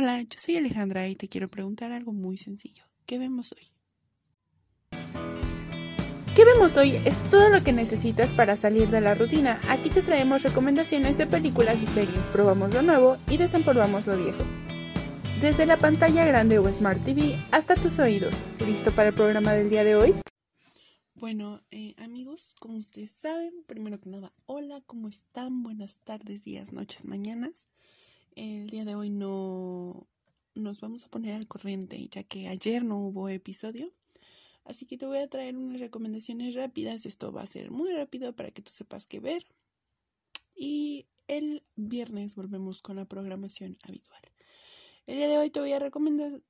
Hola, yo soy Alejandra y te quiero preguntar algo muy sencillo. ¿Qué vemos hoy? ¿Qué vemos hoy? Es todo lo que necesitas para salir de la rutina. Aquí te traemos recomendaciones de películas y series, probamos lo nuevo y desempolvamos lo viejo. Desde la pantalla grande o Smart TV hasta tus oídos. ¿Listo para el programa del día de hoy? Bueno, eh, amigos, como ustedes saben, primero que nada, hola, ¿cómo están? Buenas tardes, días, noches, mañanas. El día de hoy no nos vamos a poner al corriente, ya que ayer no hubo episodio. Así que te voy a traer unas recomendaciones rápidas. Esto va a ser muy rápido para que tú sepas qué ver. Y el viernes volvemos con la programación habitual. El día de hoy te voy a recomendar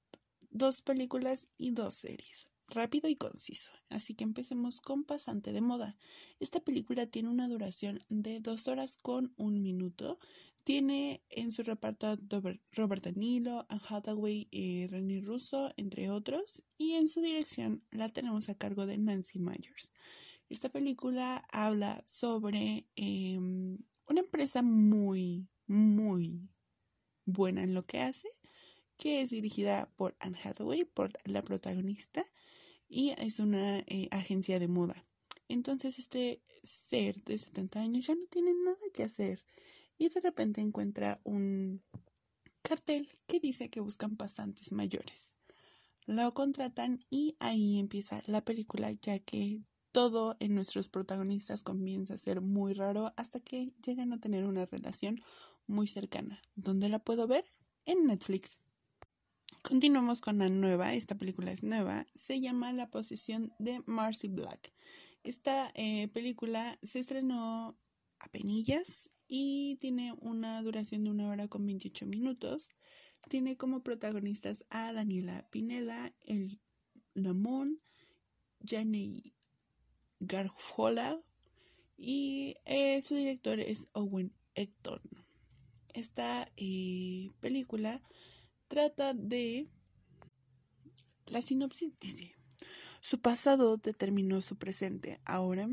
dos películas y dos series rápido y conciso. Así que empecemos con Pasante de Moda. Esta película tiene una duración de dos horas con un minuto. Tiene en su reparto Robert De Niro, Anne Hathaway y René Russo, entre otros. Y en su dirección la tenemos a cargo de Nancy Myers. Esta película habla sobre em, una empresa muy, muy buena en lo que hace, que es dirigida por Anne Hathaway, por la protagonista, y es una eh, agencia de moda. Entonces este ser de 70 años ya no tiene nada que hacer y de repente encuentra un cartel que dice que buscan pasantes mayores. Lo contratan y ahí empieza la película ya que todo en nuestros protagonistas comienza a ser muy raro hasta que llegan a tener una relación muy cercana. ¿Dónde la puedo ver? En Netflix. Continuamos con la nueva, esta película es nueva, se llama La posesión de Marcy Black. Esta eh, película se estrenó a penillas y tiene una duración de una hora con 28 minutos. Tiene como protagonistas a Daniela Pinela, el Lamont, Jane Garfola y eh, su director es Owen Hector. Esta eh, película trata de... La sinopsis dice, su pasado determinó su presente. Ahora,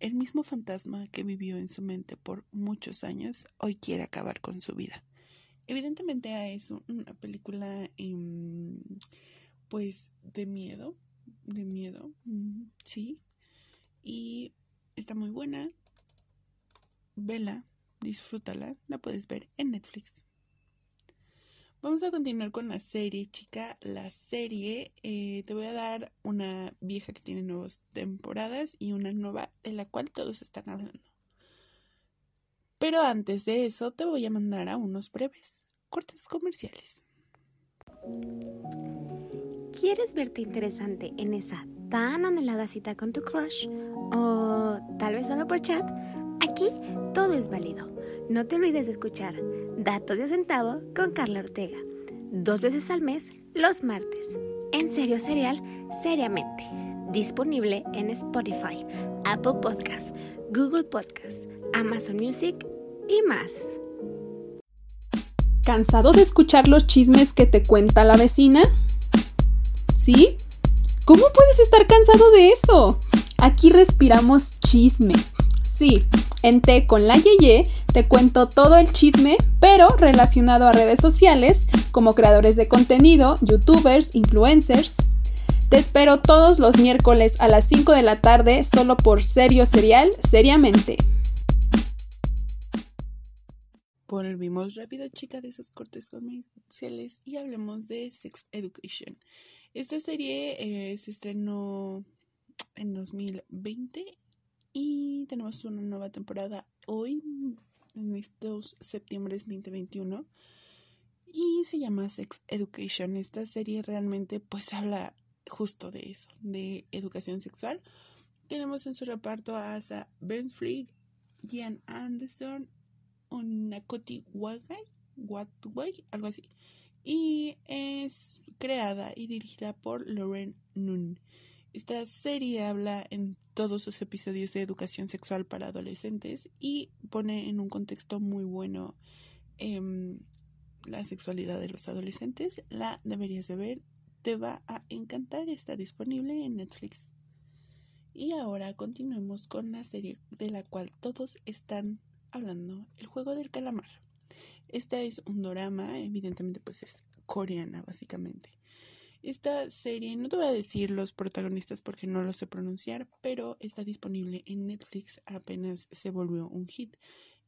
el mismo fantasma que vivió en su mente por muchos años, hoy quiere acabar con su vida. Evidentemente es una película, em, pues, de miedo, de miedo, mm, sí. Y está muy buena. Vela, disfrútala, la puedes ver en Netflix. Vamos a continuar con la serie, chica. La serie, eh, te voy a dar una vieja que tiene nuevas temporadas y una nueva de la cual todos están hablando. Pero antes de eso, te voy a mandar a unos breves cortes comerciales. ¿Quieres verte interesante en esa tan anhelada cita con tu crush? ¿O tal vez solo por chat? Aquí todo es válido. No te olvides de escuchar Datos de Centavo con Carla Ortega, dos veces al mes, los martes. En serio serial, seriamente. Disponible en Spotify, Apple Podcasts, Google Podcasts, Amazon Music y más. ¿Cansado de escuchar los chismes que te cuenta la vecina? ¿Sí? ¿Cómo puedes estar cansado de eso? Aquí respiramos chisme. Sí, en Té con la Yeye te cuento todo el chisme, pero relacionado a redes sociales, como creadores de contenido, youtubers, influencers. Te espero todos los miércoles a las 5 de la tarde solo por Serio Serial, seriamente. Volvimos rápido, chica, de esos cortes comerciales y hablemos de Sex Education. Esta serie eh, se estrenó en 2020 y tenemos una nueva temporada hoy en estos septiembre 2021 y se llama Sex Education. Esta serie realmente pues habla justo de eso, de educación sexual. Tenemos en su reparto a Asa Benfrey, Gian Anderson, Unakoti Wagay, algo así. Y es creada y dirigida por Lauren Nun. Esta serie habla en todos sus episodios de educación sexual para adolescentes y pone en un contexto muy bueno em, la sexualidad de los adolescentes. La deberías de ver, te va a encantar, está disponible en Netflix. Y ahora continuemos con la serie de la cual todos están hablando, El juego del calamar. Este es un drama, evidentemente pues es coreana, básicamente. Esta serie, no te voy a decir los protagonistas porque no lo sé pronunciar, pero está disponible en Netflix, apenas se volvió un hit.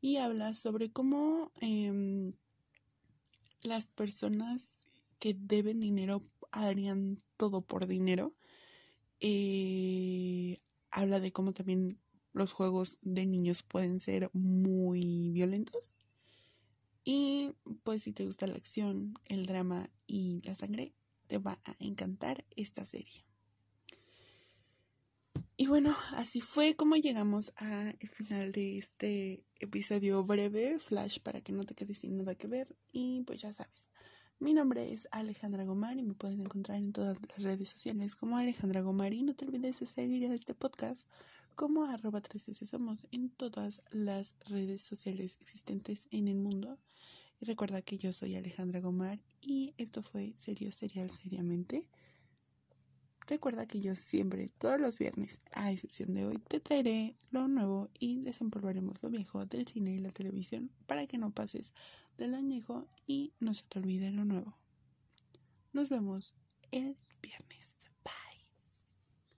Y habla sobre cómo em, las personas que deben dinero harían todo por dinero. Eh, habla de cómo también los juegos de niños pueden ser muy violentos. Y pues si te gusta la acción, el drama y la sangre, te va a encantar esta serie. Y bueno, así fue como llegamos al final de este episodio breve, flash, para que no te quedes sin nada que ver. Y pues ya sabes, mi nombre es Alejandra Gomar y me puedes encontrar en todas las redes sociales como Alejandra Gomar. Y no te olvides de seguir en este podcast como arroba 13 somos en todas las redes sociales existentes en el mundo. Y recuerda que yo soy Alejandra Gomar y esto fue Serio Serial Seriamente. Recuerda que yo siempre, todos los viernes, a excepción de hoy, te traeré lo nuevo y desempolvaremos lo viejo del cine y la televisión para que no pases del añejo y no se te olvide lo nuevo. Nos vemos el viernes.